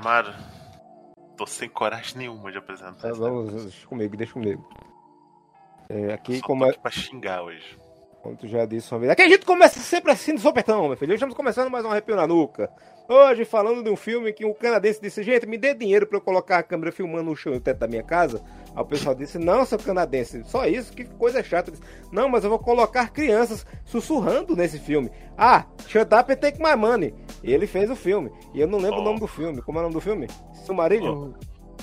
Amaro, tô sem coragem nenhuma de apresentar. Tá, vamos, deixa comigo, deixa comigo. É, aqui Só como tô é, aqui pra xingar hoje. como tu já disse uma vez. Aqui a gente começa sempre assim no sopetão, meu filho. Hoje estamos começando mais um arrepio na nuca. Hoje falando de um filme que um canadense disse, gente, me dê dinheiro pra eu colocar a câmera filmando no chão e o teto da minha casa. Aí o pessoal disse, não, seu canadense, só isso, que coisa chata. Disse, não, mas eu vou colocar crianças sussurrando nesse filme. Ah, shut up and take my money. E ele fez o filme. E eu não lembro Oh. o nome do filme. Como é o nome do filme? Silmarillion?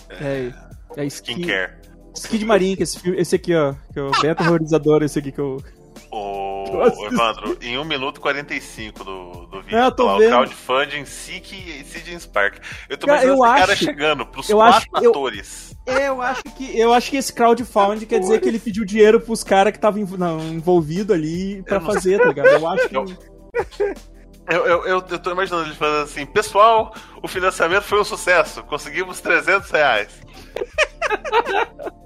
É, é Skin, Skincare. Skin de Marinho, que esse, filme, esse aqui, ó. Que é o bem aterrorizador, esse aqui que eu. Ô, Nossa. Evandro, em 1 minuto e 45 do, do vídeo, É, eu tô tá lá, vendo. o crowdfunding SIC e Sidney Spark. Eu tô Cara, eu esse cara acho- chegando pros eu quatro acho- eu- atores. É, eu acho que eu acho que esse crowdfunding quer dizer que ele pediu dinheiro pros caras que estavam envolvidos ali pra Eu fazer, tá ligado? Eu acho que. Eu- Eu, eu, eu, tô imaginando ele falando assim, pessoal, o financiamento foi um sucesso, conseguimos 300 reais.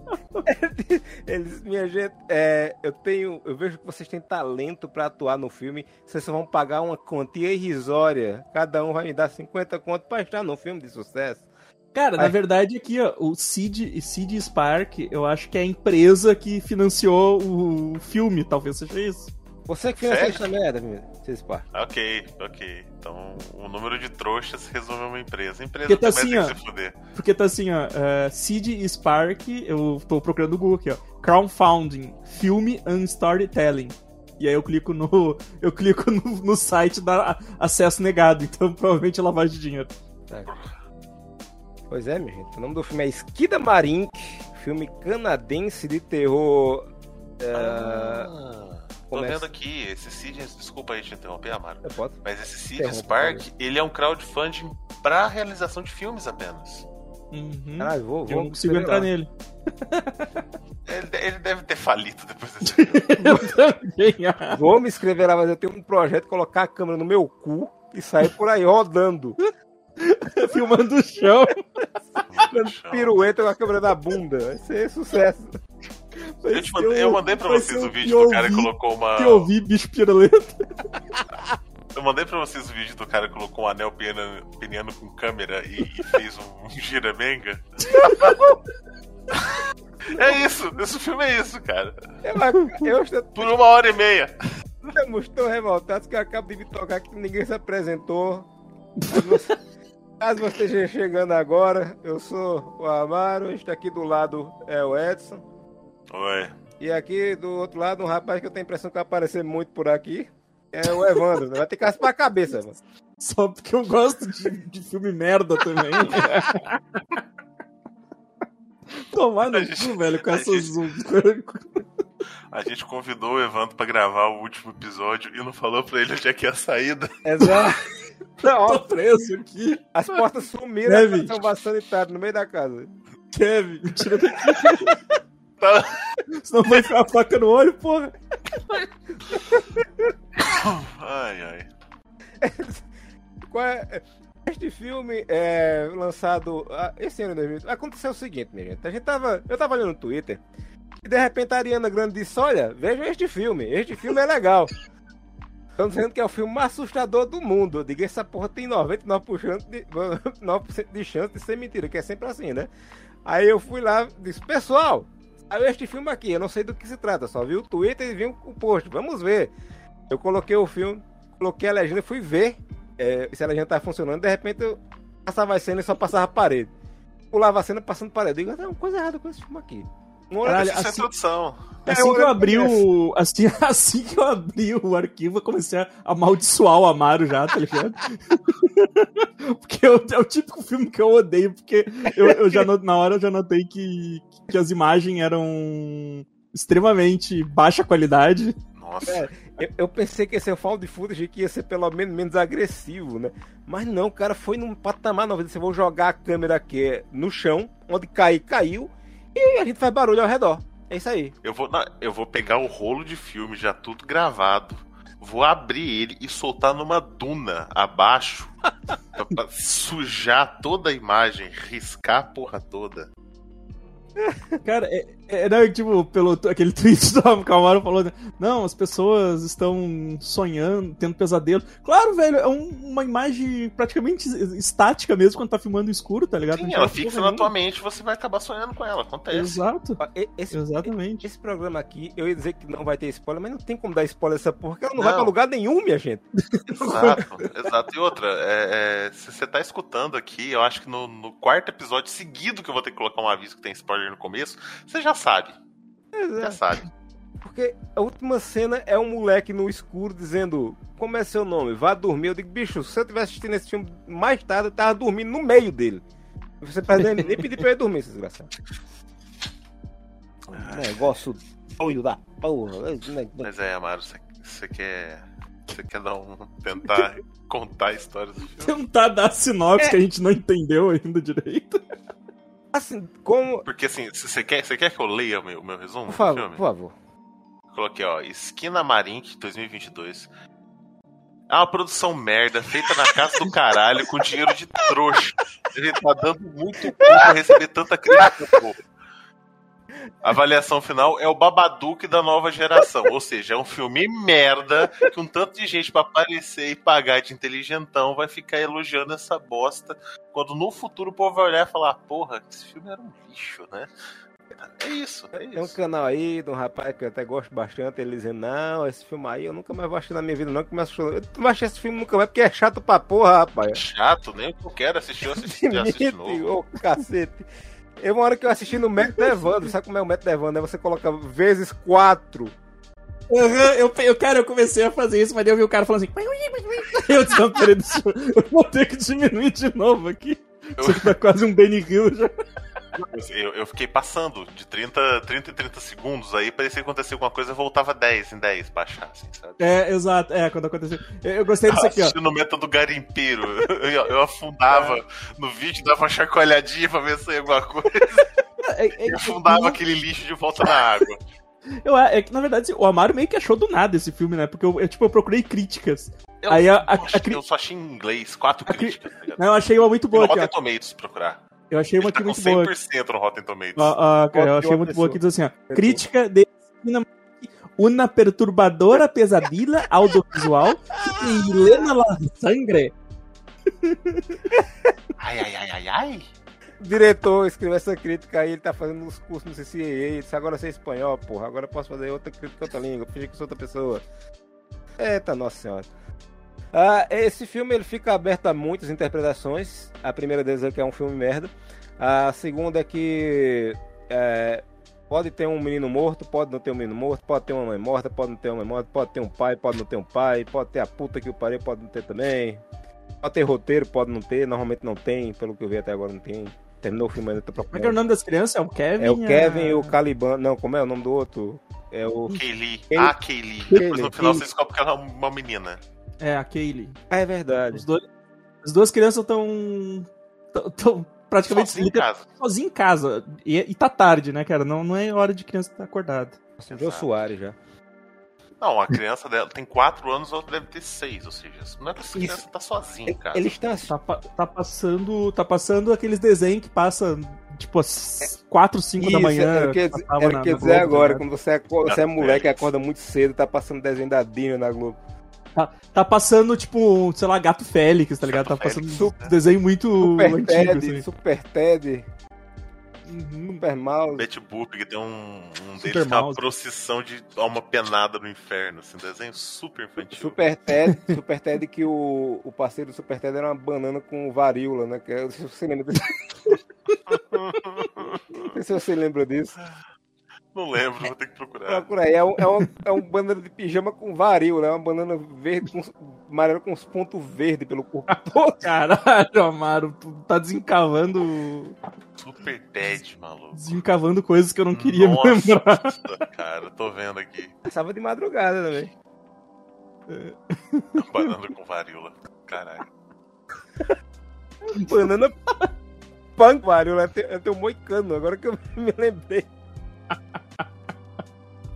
Eles, minha gente, é, eu tenho, eu vejo que vocês têm talento pra atuar no filme. Vocês só vão pagar uma quantia irrisória. Cada um vai me dar 50 conto pra estar no filme de sucesso. Cara, na Ai. verdade aqui, ó, o Seed, Seed Spark, eu acho que é a empresa que financiou o filme, talvez seja isso. Você que financia Sério? essa merda, meu. Vocês pá. Ok, ok. Então o número de trouxas resolveu uma empresa. A empresa Porque tá também assim, ó. fuder. Porque tá assim, ó, é, Seed Spark, eu tô procurando no Google aqui, ó. Crowdfunding, filme and storytelling. E aí eu clico no. Eu clico no, no site da acesso negado, então provavelmente é lavagem de dinheiro. Pois é, minha gente. O nome do filme é Esquida Marink, filme canadense de terror. É... Ah, começa- vendo aqui, esse Seed, desculpa aí te interromper, Amaro. Eu posso? Mas esse Interrompa, Spark, ele é um crowdfunding pra realização de filmes apenas. Uhum. Caralho, vou, eu vou. não consigo entrar lá. nele. Ele, ele deve ter falido depois desse filme. Também, Vou me inscrever lá, mas eu tenho um projeto de colocar a câmera no meu cu e sair por aí rodando. filmando o chão. dando pirueta com a câmera na bunda. Vai ser sucesso. Eu, te mandei, eu mandei pra vocês o vídeo do cara que colocou uma. Que eu ouvi bicho pirulento. Eu mandei pra vocês o vídeo do cara que colocou um anel peniano, peniano com câmera e, e fez um, giramenga. é isso, esse filme é isso, cara. Eu, eu estou Por uma hora e meia. Estamos tão revoltados que eu acabo de me tocar que ninguém se apresentou. Caso você, caso você esteja chegando agora, eu sou o Amaro, está aqui do lado é o Edson. Oi. E aqui do outro lado, um rapaz que eu tenho a impressão que vai aparecer muito por aqui. É o Evandro. Vai ter que raspar a cabeça, mano. Só porque eu gosto de, de filme merda também. Tomar no gente- cu, velho, com essas. A gente convidou o Evandro pra gravar o último episódio e não falou pra ele onde é que é a saída. Exato. Não, Tô preso aqui. as portas sumiram da estação sanitária no meio da casa. Kevin, tira daqui. Tá. Senão vai ficar a faca no olho, porra. Ai, ai. Qual é- Este filme é lançado ah, esse ano 2000. Aconteceu o seguinte, minha gente. A gente tava, eu tava olhando no Twitter e de repente a Ariana Grande disse: Olha, vejam este filme. Este filme é legal. Estão dizendo que é o filme mais assustador do mundo. Eu digo: Essa porra tem 99% de, 9% de chance de ser mentira, que é sempre assim, né? Aí eu fui lá e disse: Pessoal, saiu este filme aqui. Eu não sei do que se trata. Só vi o Twitter e vi o post. Vamos ver. Eu coloquei o filme, coloquei a legenda fui ver é, se a legenda tava funcionando. De repente eu passava a cena e só passava a parede. Pulava a cena passando parede. Eu digo, tem uma coisa errada com esse filme aqui. Hora- Caralho, é assim- introdução. Assim É, que eu abri o. Assim, assim que eu abri o arquivo, eu comecei a amaldiçoar o Amaro já, tá ligado? porque eu- é o típico filme que eu odeio, porque eu, eu já no- na hora eu já notei que, que as imagens eram extremamente baixa qualidade. Nossa. É. Eu, eu pensei que esse é o found footage que ia ser pelo menos menos agressivo, né? Mas não, o cara foi num patamar novo. Você vou jogar a câmera aqui no chão, onde cair, caiu, e a gente faz barulho ao redor. É isso aí. Eu vou, não, eu vou pegar o rolo de filme já tudo gravado. Vou abrir ele e soltar numa duna abaixo pra, pra sujar toda a imagem, riscar a porra toda. Cara, é, É, não, tipo, pelo aquele tweet do Camaro falou, né, não, as pessoas estão sonhando, tendo pesadelo. Claro, velho, é um- uma imagem praticamente estática mesmo quando tá filmando no escuro, tá ligado? Sim, ela fixa na tua mente e você vai acabar sonhando com ela. Acontece. Exato, Esse, exatamente. esse programa aqui, eu ia dizer que não vai ter spoiler, mas não tem como dar spoiler essa porra, porque ela não, Não. vai pra lugar nenhum, minha gente. Exato, exato. E outra, é, é, se você tá escutando aqui, eu acho que no, no quarto episódio seguido que eu vou ter que colocar um aviso que tem spoiler no começo, você já sabe. Já sabe. Porque a última cena é um moleque no escuro dizendo: Como é seu nome? Vá dormir. Eu digo, bicho, se eu tivesse assistindo esse filme mais tarde, eu tava dormindo no meio dele. Você nem, nem pedir pra eu ir dormir, esse desgraçado. Um negócio doido da porra. Mas é, Amaro, você, quer. Você quer dar um. tentar contar a história do filme? Tentar dar sinopse É. que a gente não entendeu ainda direito. Assim, como. Porque assim, você quer, você quer que eu leia o meu, o meu resumo Por do favor, filme? por favor. Coloquei, ó, Esquina Marink 2022. É uma produção merda, feita na casa do caralho, com dinheiro de trouxa. Ele tá dando muito cu pra receber tanta crítica, pô. A avaliação final é o Babadook da nova geração. Ou seja, é um filme merda que um tanto de gente pra aparecer e pagar de inteligentão vai ficar elogiando essa bosta. Quando no futuro o povo vai olhar e falar: Porra, esse filme era um lixo, né? É isso, é Tem um isso. canal aí de um rapaz que eu até gosto bastante, ele dizendo, não, esse filme aí eu nunca mais vou assistir na minha vida, não, que me assustou. Eu não assistir esse filme nunca mais, porque é chato pra porra, rapaz. Chato, nem o que eu quero assistir, eu assisti, assisti novo. ô cacete. Eu, uma hora que eu assisti no método Evandro, sabe como é o método Evandro? É você coloca vezes quatro. Aham, eu, eu, cara, eu comecei a fazer isso, mas daí eu vi o cara falando assim. Eu disse, não, peraí, deixa eu, eu vou ter que diminuir de novo aqui. Isso aqui tá quase um Benny Hill já. Eu, eu fiquei passando de 30, 30 em 30 segundos, aí parecia que acontecia alguma coisa e voltava 10 em 10 pra achar, assim, sabe? É, exato, é, quando aconteceu. Eu, eu gostei disso aqui, ó. No método garimpeiro. Eu, eu afundava no vídeo, dava uma chacoalhadinha pra ver se saía alguma coisa. É, é, afundava aquele lixo de volta na água. eu, é que, na verdade, o Amaro meio que achou do nada esse filme, né? Porque eu, eu, tipo, eu procurei críticas. Eu, Aí a- a- eu, a eu só achei em inglês, quatro A cri- críticas, tá? Não, eu achei uma muito boa no aqui, ó. Tomatoes, procurar. Eu achei uma tá aqui com muito boa. 100% no Rotten Tomatoes. Ó, ó, cara, eu achei muito boa aqui, diz assim, ó. Crítica de uma perturbadora pesadilla audiovisual de Helena La Sangre. Ai, ai, ai, ai, ai. O diretor escreveu essa crítica aí, ele tá fazendo uns cursos no CCA, ele disse, agora eu sei espanhol, porra, agora eu posso fazer outra crítica em outra língua, fingir que sou outra pessoa. Eita, nossa senhora. Ah, esse filme ele fica aberto a muitas interpretações. A primeira deles é que é um filme merda. A segunda é que é, pode ter um menino morto, pode não ter um menino morto, pode ter uma mãe morta, pode não ter uma mãe morta, pode ter um pai, pode não ter um pai, pode ter a puta que o pariu, pode não ter também. Pode ter roteiro, pode não ter, normalmente não tem, pelo que eu vi até agora não tem. Terminou o filme ainda, tá Como é que é o nome das crianças? É o Kevin? É o Kevin a- e o Caliban. Não, como é o nome do outro? É o. Kaylee. Kaylee. Ah, Kaylee. Depois no final Kaylee. você descobre que ela é uma menina. É, a Kaylee. Ah, é verdade. Os dois, as duas crianças estão. tão praticamente Sozinha em casa. sozinhas em casa. E, e tá tarde, né, cara? Não, não é hora de criança estar acordada. Jô Soares já. Não, a criança dela tem 4 anos, a outra deve ter 6, ou seja, não é que essa criança tá sozinha em casa. Eles estão Tá, tá passando. Tá passando aqueles desenhos que passa tipo às 4, 5 da manhã. Era o que eu dizer- na- o que eu ia na dizer Globo, tá agora, ligado? quando você, acorda, você é Tá moleque e acorda muito cedo, tá passando desenho da Disney na Globo. Tá, tá passando, tipo, sei lá, Gato Félix, tá ligado? Tá Gato passando Félix, um né? desenho muito Super antigo, Ted, assim. Super Ted, Uhum. Super Mouse. Boop, que tem um, um Super deles que é uma procissão de alma penada no inferno, assim, um desenho super infantil. Super Ted, Super Ted que o, o parceiro do Super Ted era uma banana com varíola, né? Que, é- se você lembra disso. Não sei se você lembra disso. Não lembro, vou ter que procurar. Procura aí. É um, é um, é um banana de pijama com varíola. É uma banana verde, com, amarela com uns pontos verdes pelo corpo todo. Caralho, Amaro, tu tá desencavando. Super Ted, maluco. Desencavando coisas que eu não queria Nossa, lembrar. cara, tô vendo aqui. Passava de madrugada também. Banana com varíola. Caralho. Banana punk varíola. É teu moicano, agora que eu me lembrei.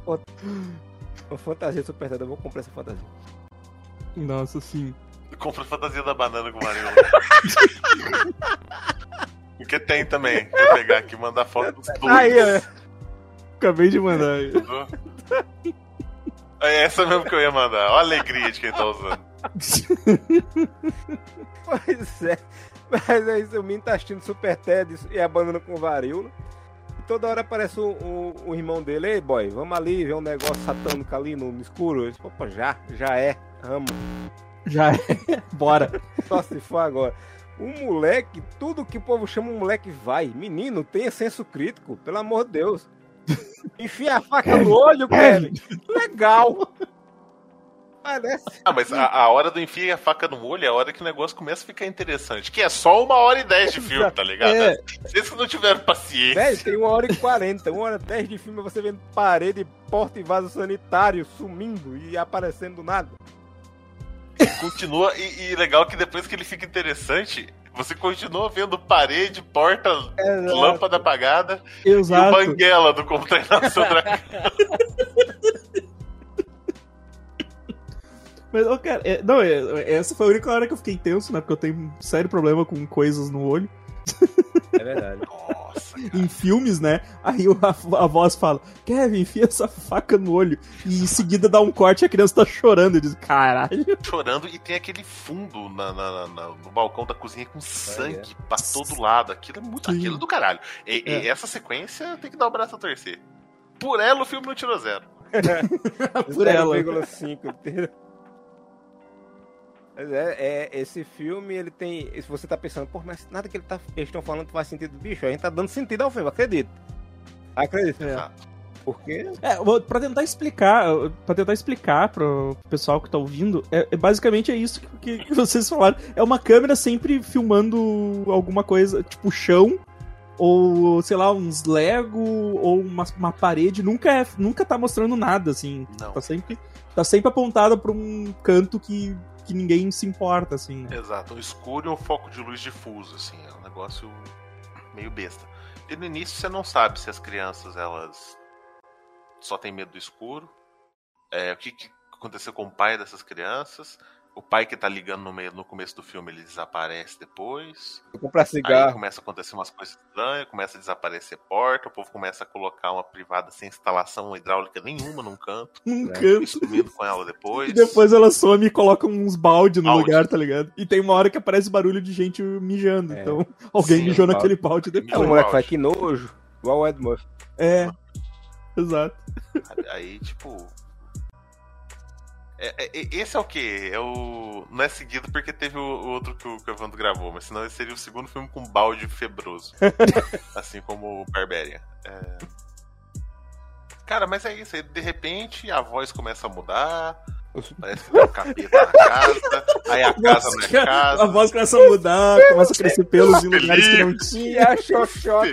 Uma fantasia do Super Ted, eu vou comprar essa fantasia. Nossa, sim. Compra a fantasia da banana com varíola. Porque tem também. Vou pegar aqui e mandar foto dos dois. Aí, ó. Acabei de mandar. aí. É essa mesmo que eu ia mandar. Olha a alegria de quem tá usando. Pois é. Mas é isso, o menino tá assistindo Super Ted e abandona com varíola. Toda hora aparece o, o- o irmão dele, ei boy, vamos ali ver um negócio satânico ali no, no escuro. Eu disse, Opa, já, já é, amo. Já é. Bora. Só se for agora. O moleque, tudo que o povo chama um moleque vai. Menino, tenha senso crítico, pelo amor de Deus. Enfia a faca no olho, Kevin. Legal. Parece. Ah, mas a, a hora do enfia a faca no olho é a hora que o negócio começa a ficar interessante. Que é só uma hora e dez de filme, tá ligado? É. Vocês que não tiveram paciência. Velho, tem uma hora e quarenta, uma hora e dez de filme você vendo parede, porta e vaso sanitário sumindo e aparecendo do nada. Continua, e, e legal que depois que ele fica interessante, você continua vendo parede, porta, Exato. lâmpada apagada e o Exato. banguela do Como Treinar Seu Dragão. Mas, ô, cara, é- não, é- essa foi a única hora que eu fiquei tenso, né? Porque eu tenho um sério problema com coisas no olho. É verdade. Nossa, Em filmes, né? Aí a, a voz fala, Kevin, enfia essa faca no olho. E em seguida dá um corte e a criança tá chorando. Eu digo, caralho. chorando e tem aquele fundo na, na- na- no balcão da cozinha com sangue é. pra todo lado. Aquilo é muito Sim. aquilo do caralho. E, e É. essa sequência tem que dar o braço a torcer. Por ela, o filme não tirou zero. Por ela. 0,5. É, é, esse filme, ele tem. Se você tá pensando, pô, mas nada que ele tá, eles estão falando faz sentido, bicho, a gente tá dando sentido ao filme, acredito. Acredito. É. Porque É, pra tentar explicar, pra tentar explicar pro pessoal que tá ouvindo, é, é basicamente é isso que, que vocês falaram. É uma câmera sempre filmando alguma coisa, tipo chão, ou sei lá, uns Lego, ou uma, uma parede. Nunca, é, nunca tá mostrando nada, assim. Não. Tá sempre, tá sempre apontada pra um canto que, que ninguém se importa, assim. né? Exato. Um escuro e um foco de luz difuso, assim. É um negócio meio besta. E no início você não sabe se as crianças, elas só têm medo do escuro. É, o que, que aconteceu com o pai dessas crianças. O pai que tá ligando no, meio, no começo do filme, ele desaparece depois. comprar Aí cigarro. começa a acontecer umas coisas estranhas, começa a desaparecer porta, o povo começa a colocar uma privada sem instalação hidráulica nenhuma num canto, Num É. canto. sumindo com ela depois. E depois ela some e coloca uns balde no Balde. lugar, tá ligado? E tem uma hora que aparece barulho de gente mijando. É. Então, alguém Sim, mijou balde. naquele balde depois. o um moleque fala, que nojo. Igual o Ed Murphy. É. Exato. Aí, tipo. É- é- esse é o quê? É o. Não é seguido porque teve o, o outro que o, que o Evandro gravou, mas senão esse seria o segundo filme com balde febroso. assim como o Barbarian. É... Cara, mas é isso. Aí, de repente a voz começa a mudar. Parece que tem um capeta na casa. Aí a casa não é Nossa, casa. A voz começa a mudar, começa a crescer pelos em lugares que não tinha. xoxota.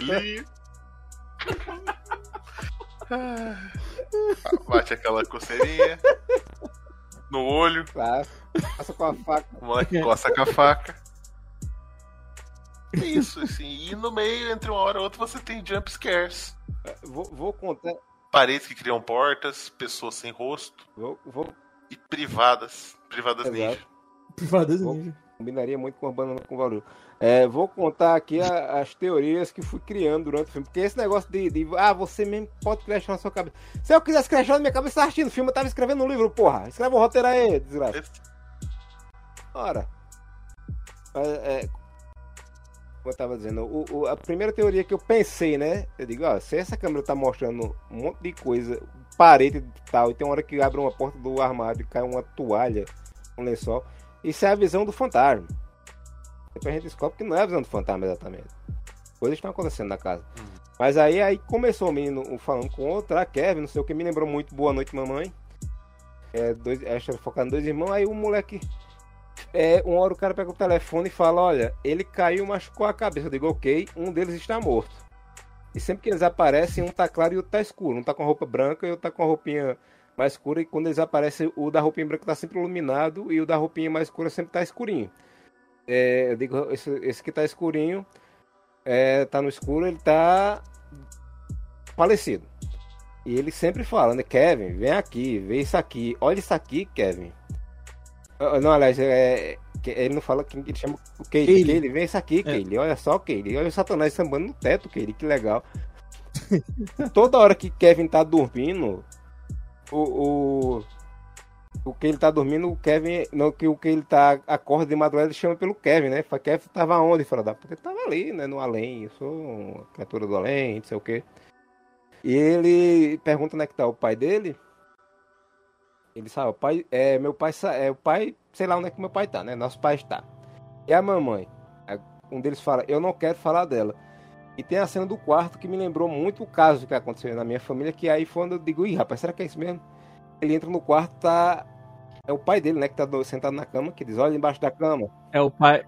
Bate aquela coceirinha no olho, Passa, passa com a faca. o moleque coça com a faca. É isso, assim. E no meio, entre uma hora e outra, você tem jump scares. Vou, vou contar. Paredes que criam portas, pessoas sem rosto Vou, vou, e privadas. Privadas Exato. ninja. Privadas Vou- ninja. combinaria muito com a banana com barulho. É, vou contar aqui a- as teorias que fui criando durante o filme. Porque esse negócio de, de, ah, você mesmo pode criar na sua cabeça. Se eu quisesse criar na minha cabeça, eu assistindo o filme, eu tava escrevendo um livro, porra. Escreve um roteiro aí, desgraça. Ora. É, é, eu tava dizendo, o- o- a primeira teoria que eu pensei, né? Eu digo, ó, se essa câmera tá mostrando um monte de coisa, parede e tal, e tem uma hora que abre uma porta do armário e cai uma toalha, um lençol, isso é a visão do fantasma. Depois a gente descobre que não é a visão do fantasma exatamente. Coisas estão acontecendo na casa. Uhum. Mas aí, aí começou o menino falando com outra, a Kevin, não sei o que, me lembrou muito Boa Noite Mamãe. É, dois, é, focado em dois irmãos, aí o moleque é, uma hora o cara pega o telefone e fala: Olha, ele caiu, machucou a cabeça. Eu digo: Ok, um deles está morto. E sempre que eles aparecem, um tá claro e o outro tá escuro. Um tá com a roupa branca e o outro tá com a roupinha mais escura. E quando eles aparecem, o da roupinha branca tá sempre iluminado e o da roupinha mais escura sempre tá escurinho. É, eu digo: esse, esse que tá escurinho, é, tá no escuro, ele tá falecido. E ele sempre fala, né? Kevin, vem aqui, vê isso aqui. Olha isso aqui, Kevin. Ah, Não, aliás, é, ele não fala que ele chama o. Kaylee. Kaylee, vem isso aqui, É. Kaylee. Olha só, Kaylee. Olha o Satanás sambando no teto, Kaylee, que legal. toda hora que Kevin tá dormindo, o, o, o que ele tá dormindo, o Kevin, no, que o que ele tá acorda de madrugada, ele chama pelo Kevin, né? Fala, Kevin tava onde? Fala, da ele tava ali, né? No além, eu sou criatura do além, não sei o quê. E ele pergunta onde é que tá o pai dele. Ele sabe, o pai, é, meu pai, é o pai, sei lá onde é que meu pai tá, né? Nosso pai está. E a mamãe, um deles fala, eu não quero falar dela. E tem a cena do quarto que me lembrou muito o caso que aconteceu na minha família, que aí foi onde eu digo, ih, rapaz, será que é isso mesmo? Ele entra no quarto, tá. É o pai dele, né, que tá do- sentado na cama, que diz, olha embaixo da cama. É o pai.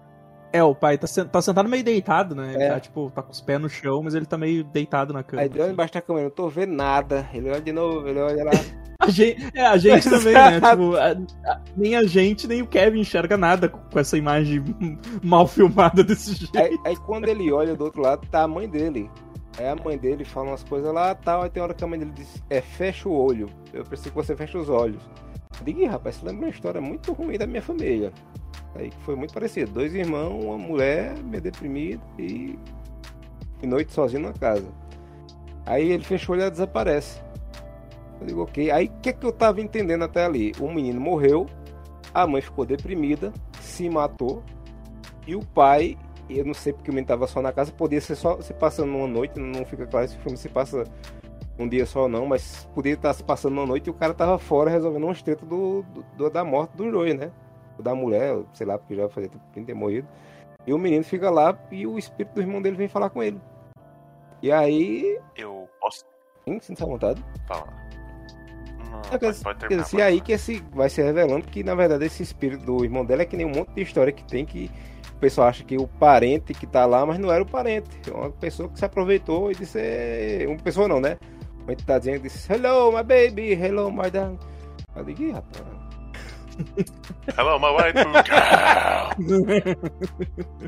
É, o pai tá, tá sentado meio deitado, né? Ele É. tá, tipo, tá com os pés no chão, mas ele tá meio deitado na cama. Aí ele olha assim. embaixo da cama, eu não tô vendo nada. Ele olha de novo, ele olha lá. A gente, é, a gente também, né? Tipo, a- a- nem a gente, nem o Kevin enxerga nada com com essa imagem mal filmada desse jeito. Aí, aí quando ele olha do outro lado, tá a mãe dele. Aí a mãe dele fala umas coisas lá tal. Aí tem hora que a mãe dele diz: É, fecha o olho. Eu preciso que você feche os olhos. Digo, "Ih, rapaz, isso lembra uma história muito ruim da minha família. Aí foi muito parecido: dois irmãos, uma mulher meio deprimida e. noite sozinho na casa. Aí ele fecha o olho e desaparece. Eu digo, ok. Aí o que, que eu tava entendendo até ali? O menino morreu, a mãe ficou deprimida, se matou, e o pai eu não sei porque o menino tava só na casa, podia ser só se passando uma noite, não fica claro se o filme se passa um dia só não, mas podia estar se passando uma noite e o cara tava fora resolvendo uma treta do, do- da morte do Joey, né? Da mulher, sei lá, porque já fazia tempo que ter morrido. E o menino fica lá e o espírito do irmão dele vem falar com ele. E aí, Eu posso sim, sinta à vontade. falar. Não, É, quer pode, dizer- pode quer terminar. dizer, e aí que esse vai se revelando que na verdade esse espírito do irmão dela é que nem um monte de história que tem que o pessoal acha que o parente que tá lá, mas não era o parente. É uma pessoa que se aproveitou e disse. é, Uma pessoa não, né? Uma entidadezinha disse: Hello, my baby, hello, my darling. Digo, "Ih, rapaz. Hello, my girl.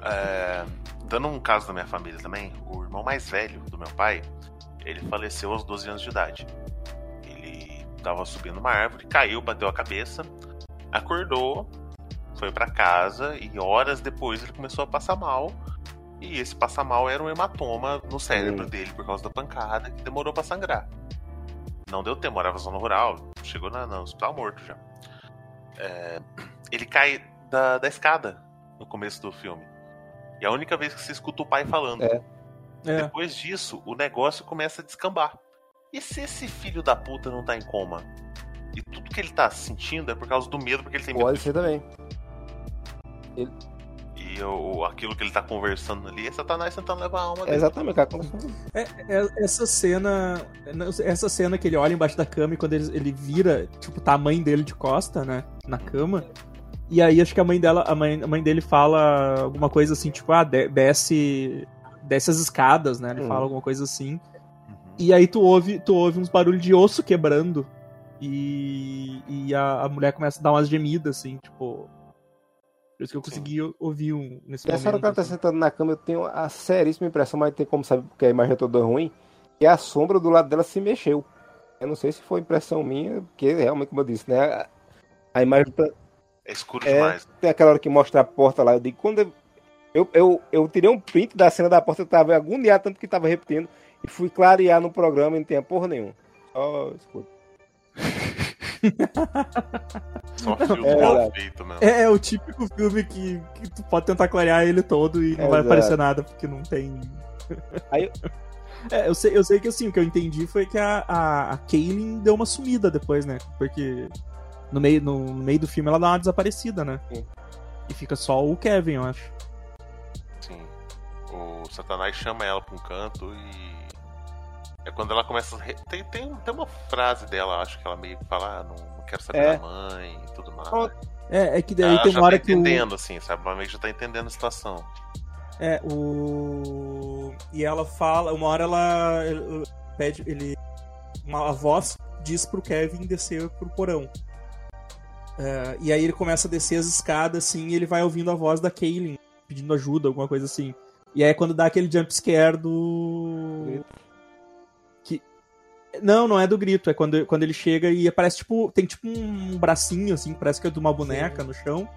É, dando um caso da minha família também, o irmão mais velho do meu pai, ele faleceu aos 12 anos de idade. Ele tava subindo uma árvore, caiu, bateu a cabeça, acordou, foi pra casa e horas depois ele começou a passar mal. E esse passar mal era um hematoma no cérebro Hum. dele por causa da pancada que demorou pra sangrar. Não deu tempo, morava na zona rural, chegou na, no hospital morto já. É, ele cai da, da escada no começo do filme. E é a única vez que você escuta o pai falando. É. É. Depois disso, o negócio começa a descambar. E se esse filho da puta não tá em coma? E tudo que ele tá sentindo é por causa do medo, porque ele tem medo. Pode ser também. E o, aquilo que ele tá conversando ali é Satanás tentando levar a alma É dele. exatamente, cara. Como- É, é- essa cena. Essa cena que ele olha embaixo da cama e quando ele, ele vira, tipo, tá a mãe dele de costa, né? Na cama. E aí acho que a mãe dela, a mãe, a mãe dele fala alguma coisa assim, tipo, ah, de- desce. Desce as escadas, né? Ele Hum. fala alguma coisa assim. Uhum. E aí tu ouve, tu ouve uns barulhos de osso quebrando. E, e a, a mulher começa a dar umas gemidas, assim, tipo. Por isso que eu Sim. consegui ouvir um, nesse hora momento. que ela tá assim. sentado na cama, eu tenho a seríssima impressão, mas tem como saber porque a imagem é toda ruim, que a sombra do lado dela se mexeu. Eu não sei se foi impressão minha, porque realmente, como eu disse, né? a- A imagem tá- É escuro É. demais. tem aquela hora que mostra a porta lá. Eu digo, quando eu, eu, eu, eu tirei um print da cena da porta, eu tava agoniado, tanto que tava repetindo, e fui clarear no programa e não tinha porra nenhuma. Só escuta. Só fio É mal feito mesmo. É, é o típico filme que, que tu pode tentar clarear ele todo e não vai Exato. aparecer nada, porque não tem. Aí- É, eu sei, eu sei que assim, o que eu entendi foi que a, a, a Kaylin deu uma sumida depois, né? Porque no meio, no, no meio do filme ela dá uma desaparecida, né? Sim. E fica só o Kevin, eu acho. Sim. O Satanás chama ela pra um canto e. É quando ela começa a. re- Tem, tem, tem uma frase dela, acho que ela meio que fala, ah, não, não quero saber É. da mãe e tudo mais. É, é que daí ela tem uma hora tá que o, entendendo, assim, sabe? Ela meio que já tá entendendo a situação. É, o. E ela fala, uma hora ela pede, ele. Uma a voz diz pro Kevin descer pro porão. É, e aí ele começa a descer as escadas, assim, e ele vai ouvindo a voz da Kaylin pedindo ajuda, alguma coisa assim. E aí é quando dá aquele jump scare do. Grito. Não, não é do grito, é quando, quando ele chega e aparece tipo. Tem tipo um bracinho, assim, parece que é de uma boneca no chão.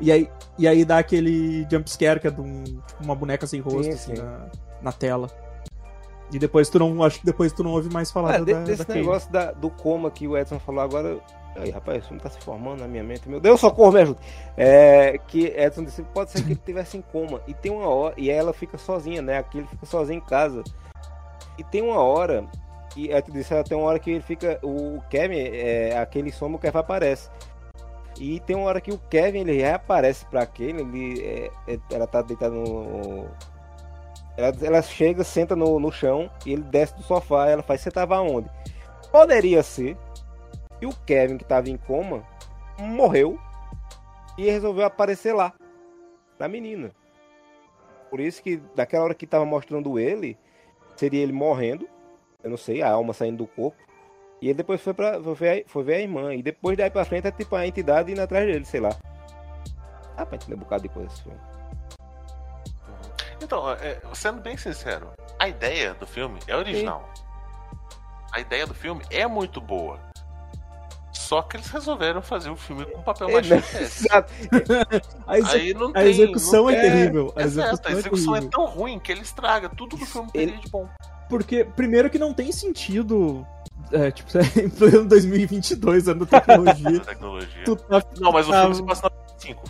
E aí, e aí dá aquele jump scare que é de um, tipo, uma boneca sem rosto Sim, assim, sim. Na, na tela. E depois tu não. Acho que depois tu não ouve mais falar Ah, da, de- da, desse da negócio da- do coma que o Edson falou agora. Aí, rapaz, isso não tá se formando na minha mente. Meu Deus, socorro, me ajuda. É, que Edson disse pode ser que ele estivesse em coma. E tem uma hora. E ela fica sozinha, né? Aqui ele fica sozinho em casa. E tem uma hora. E Edson disse ela tem uma hora que ele fica. O Kevin, é, aquele som o Kevin aparece. E tem uma hora que o Kevin ele reaparece pra aquele. Ele, é, é, ela tá deitada no. Ela, ela chega, senta no, no chão e ele desce do sofá. Ela faz, você tava onde? Poderia ser que o Kevin, que tava em coma, morreu e resolveu aparecer lá, pra menina. Por isso que, daquela hora que tava mostrando ele, seria ele morrendo, eu não sei, a alma saindo do corpo. E ele depois foi, pra, foi, ver, a- foi ver a irmã. E depois daí pra frente é tipo a entidade indo atrás dele, sei lá. Ah, pra entender um bocado de coisa esse filme. Então, é, sendo bem sincero, a ideia do filme é original. A ideia do filme é muito boa. Só que eles resolveram fazer o filme com papel É, machê. né? Exato. A, exe- Aí não a tem. execução não- é, terrível. A Exato, execução, a execução é é tão ruim que ele estraga tudo que o filme teria de bom. Porque, primeiro, que não tem sentido. É, tipo, em pleno 2022, ano da tecnologia. A tecnologia. tu tá- Não, mas o filme se passa na 5.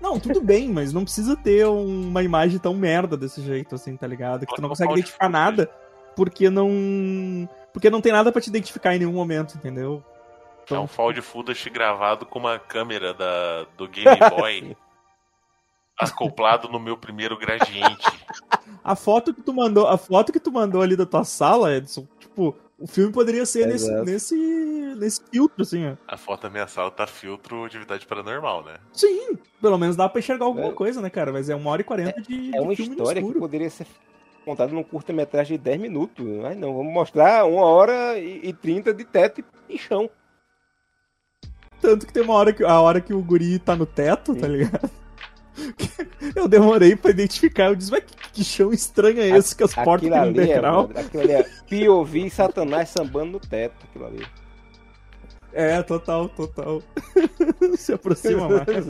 Não, tudo bem, mas não precisa ter uma imagem tão merda desse jeito, assim, tá ligado? Que tu não consegue identificar nada, porque não. Porque não tem nada pra te identificar em nenhum momento, entendeu? É um found footage gravado com uma câmera da, do Game Boy acoplado no meu primeiro gradiente. A foto que tu mandou, a foto que tu mandou ali da tua sala, Edson, tipo, o filme poderia ser nesse, Exato. nesse, nesse filtro, assim, ó. A foto da minha sala tá filtro atividade paranormal, né? Sim, pelo menos dá pra enxergar alguma É. coisa, né, cara? Mas é uma hora e quarenta de, É uma de filme no história que poderia ser contada num curta-metragem de 10 minutos. Mas não, vamos mostrar uma hora e 30 de teto e chão. Tanto que tem uma hora que a hora que o guri tá no teto, tá Sim. ligado? Eu demorei pra identificar. Eu disse, mas que, que chão estranho é esse que as portas Aquilo têm um ali, é, degrau? brother, aquilo ali é POV Satanás sambando no teto. Aquilo ali. É, total, total. Se aproxima mais.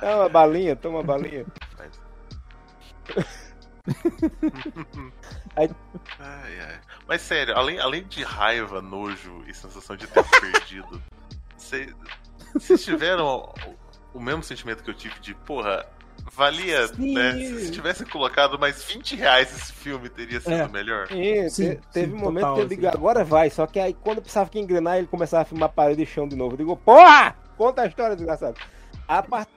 Toma uma balinha, toma uma balinha. Ai, ai. Mas sério, além, além de raiva, nojo e sensação de ter perdido, cê- vocês tiveram o, mesmo sentimento que eu tive de, porra, valia, Sim. né? Se se tivesse colocado mais 20 reais esse filme, teria sido É. melhor. Sim, Sim, te- teve sim, um momento total, que eu digo, assim. agora vai. Só que aí quando eu precisava que engrenar, ele começava a filmar parede e chão de novo. Eu digo, porra! Conta a história, desgraçado. A parte.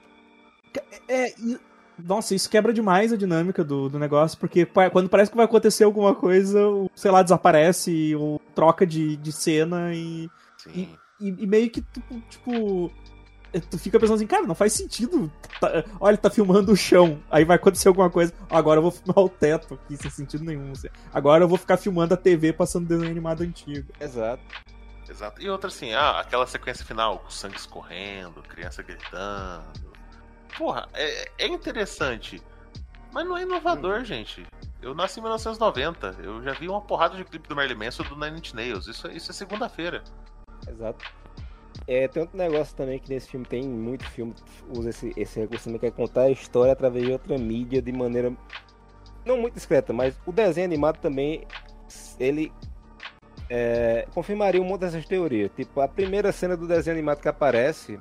É, e- nossa, isso quebra demais a dinâmica do, do negócio, porque quando parece que vai acontecer alguma coisa, o, sei lá, desaparece ou troca de, de cena e, Sim. e, e meio que, tipo, tipo, tu fica pensando assim, cara, não faz sentido. Tá- olha, tá filmando o chão, aí vai acontecer alguma coisa, agora eu vou filmar o teto aqui, sem sentido nenhum. assim. Agora eu vou ficar filmando a TV passando desenho animado antigo. Exato. Exato. E outra assim, ah, aquela sequência final, com sangue escorrendo, criança gritando. Porra, é, é interessante. Mas não é inovador, gente. Eu nasci em 1990. Eu já vi uma porrada de clipe do Merlin Manson do Nine Inch Nails. Isso, isso é segunda-feira. Exato. É, tem outro negócio também que nesse filme tem muito filme que usa esse, esse recurso também, que é contar a história através de outra mídia de maneira não muito discreta, mas o desenho animado também ele é, confirmaria um monte dessas teorias. Tipo, a primeira cena do desenho animado que aparece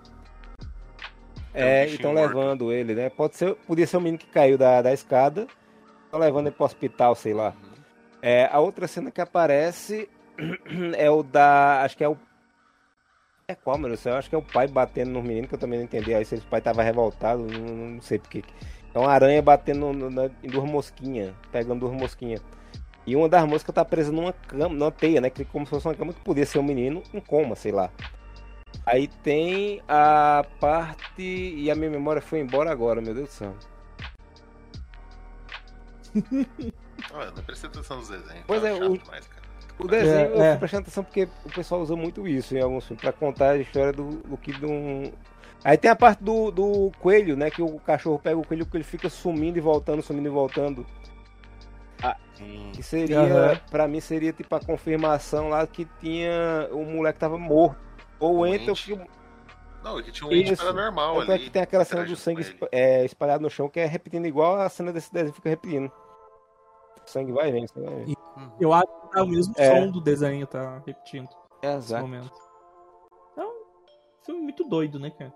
É é, estão levando ele, né? Pode ser, podia ser um menino que caiu da, da escada, estão levando ele pro hospital, sei lá. É, a outra cena que aparece é o da. Acho que é o. É qual, meu Deus do céu? Acho que é o pai batendo no menino, que eu também não entendi. Aí se o pai tava revoltado, não, não sei porquê. É uma aranha batendo no- na- em duas mosquinhas, pegando duas mosquinhas. E uma das moscas tá presa numa cama, numa teia, né? Que como se fosse uma cama que podia ser um menino em coma, sei lá. Aí tem a parte. E a minha memória foi embora agora, meu Deus do céu. Ah, não prestei atenção nos desenhos. Pois tá é, chato o- demais, cara. O desenho, É, eu é. prestando atenção porque o pessoal usa muito isso em alguns filmes, pra contar a história do, do que de um. Aí tem a parte do, do coelho, né? Que o cachorro pega o coelho, que ele fica sumindo e voltando, sumindo e voltando. Sim. Que seria, Aham. pra mim, seria tipo a confirmação lá que tinha. O moleque tava morto. Ou entra o que. Não, é que tinha um ente paranormal Tanto é ali. que tem aquela cena do sangue é, espalhado no chão, que é repetindo igual a cena desse desenho fica repetindo. O sangue vai e vem, sangue vai e vem. E Eu acho que tá o mesmo É. som do desenho, tá repetindo nesse Exato. momento. É um filme muito doido, né, cara?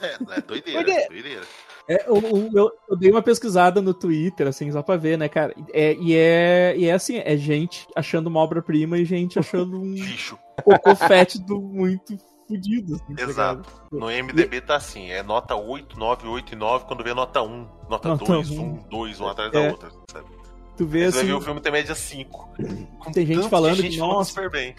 É, é doideira, Doideira. doideira. É, eu, eu- eu- dei uma pesquisada no Twitter, assim, só pra ver, né, cara? É, e, é, e é assim, é gente achando uma obra-prima e gente achando um Lixo. cocô fétido muito fudido, assim, tá Exato. ligado? No MDB tá assim, é nota 8, 9, 8 e 9, quando vê nota 1, nota Nota 2, um. 1, 2, um atrás É. da outra? Tu vê, Você vai assim, ver o filme tem média 5. Com Tem gente falando que, gente falando nossa, super bem.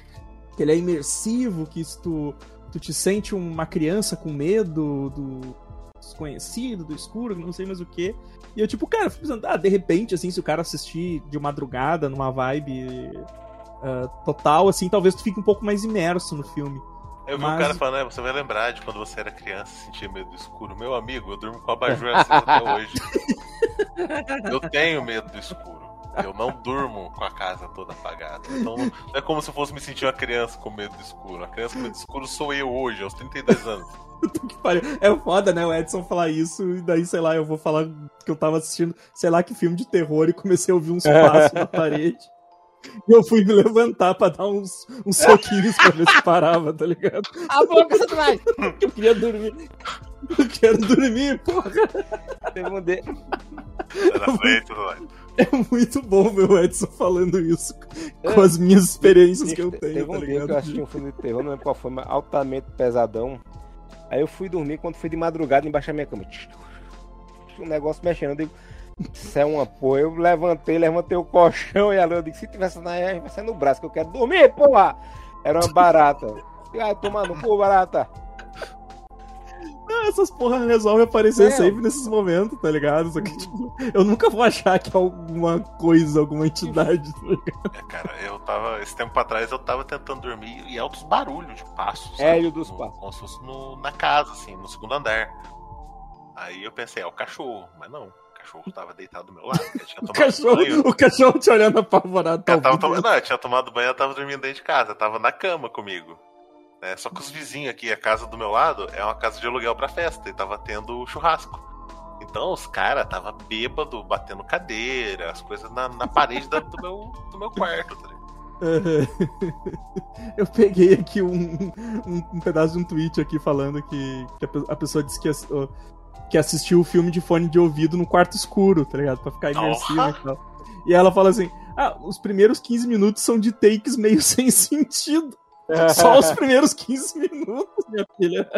que ele é imersivo, que se tu, tu te sente uma criança com medo do desconhecido, do escuro, não sei mais o que. E eu, tipo, cara, fico pensando, ah, de repente, assim, se o cara assistir de madrugada, numa vibe ah, total, assim, talvez tu fique um pouco mais imerso no filme. Eu vi Mas- um cara falando, né, você vai lembrar de quando você era criança e sentia medo do escuro. Meu amigo, eu durmo com a abajur acesa até hoje. Eu tenho medo do escuro. Eu não durmo com a casa toda apagada. Então não é como se eu fosse me sentir uma criança com medo do escuro. A criança com medo do escuro sou eu hoje, aos 32 anos. Que pariu. É foda, né, o Edson falar isso, e daí, sei lá, eu vou falar que eu tava assistindo, sei lá, que filme de terror e comecei a ouvir uns passos na parede. E eu fui me levantar pra dar uns, uns soquinhos pra ver se parava, tá ligado? A boca, Satanás! Eu queria dormir. Eu quero dormir, porra. Teve um de- Na frente, tudo mais. É muito bom ver o Edson falando isso com as minhas experiências que eu Teve tenho, um tá dia que eu assisti um filme de terror, não lembro qual foi, mas altamente pesadão. Aí eu fui dormir, quando fui de madrugada, embaixo da minha cama. Um negócio mexendo. Eu digo, isso é uma porra. Eu levantei, levantei o colchão e ali eu digo, se tivesse na R, vai ser no braço que eu quero dormir, porra! Era uma barata. Ai, toma no cu, barata. Essas porra resolvem aparecer É. sempre nesses momentos, tá ligado? Só que, tipo, eu nunca vou achar que é alguma coisa, alguma entidade, tá ligado? É, cara, eu tava. Esse tempo atrás eu tava tentando dormir e altos barulhos de passos. É, sabe? e o dos No- passos. Como se fosse no- na casa, assim, no segundo andar. Aí eu pensei, é o cachorro, mas não. O cachorro tava deitado do meu lado. O cachorro, banho. o cachorro te olhando apavorado. Eu, tava tomando, não, eu tinha tomado banho, eu tava dormindo dentro de casa, tava na cama comigo. Né? Só que os vizinhos aqui, a casa do meu lado, é uma casa de aluguel pra festa, e tava tendo churrasco. Então os caras tava bêbado, batendo cadeira, as coisas na, na parede da- do, meu, do meu quarto, tá ligado? Eu peguei aqui um, um, um pedaço de um tweet aqui falando que, que a, pe- a pessoa disse que, que assistiu o filme de fone de ouvido no quarto escuro, tá ligado? Pra ficar imersivo e tal. E ela fala assim: Ah, os primeiros 15 minutos são de takes meio sem sentido. Só os primeiros 15 minutos, minha filha.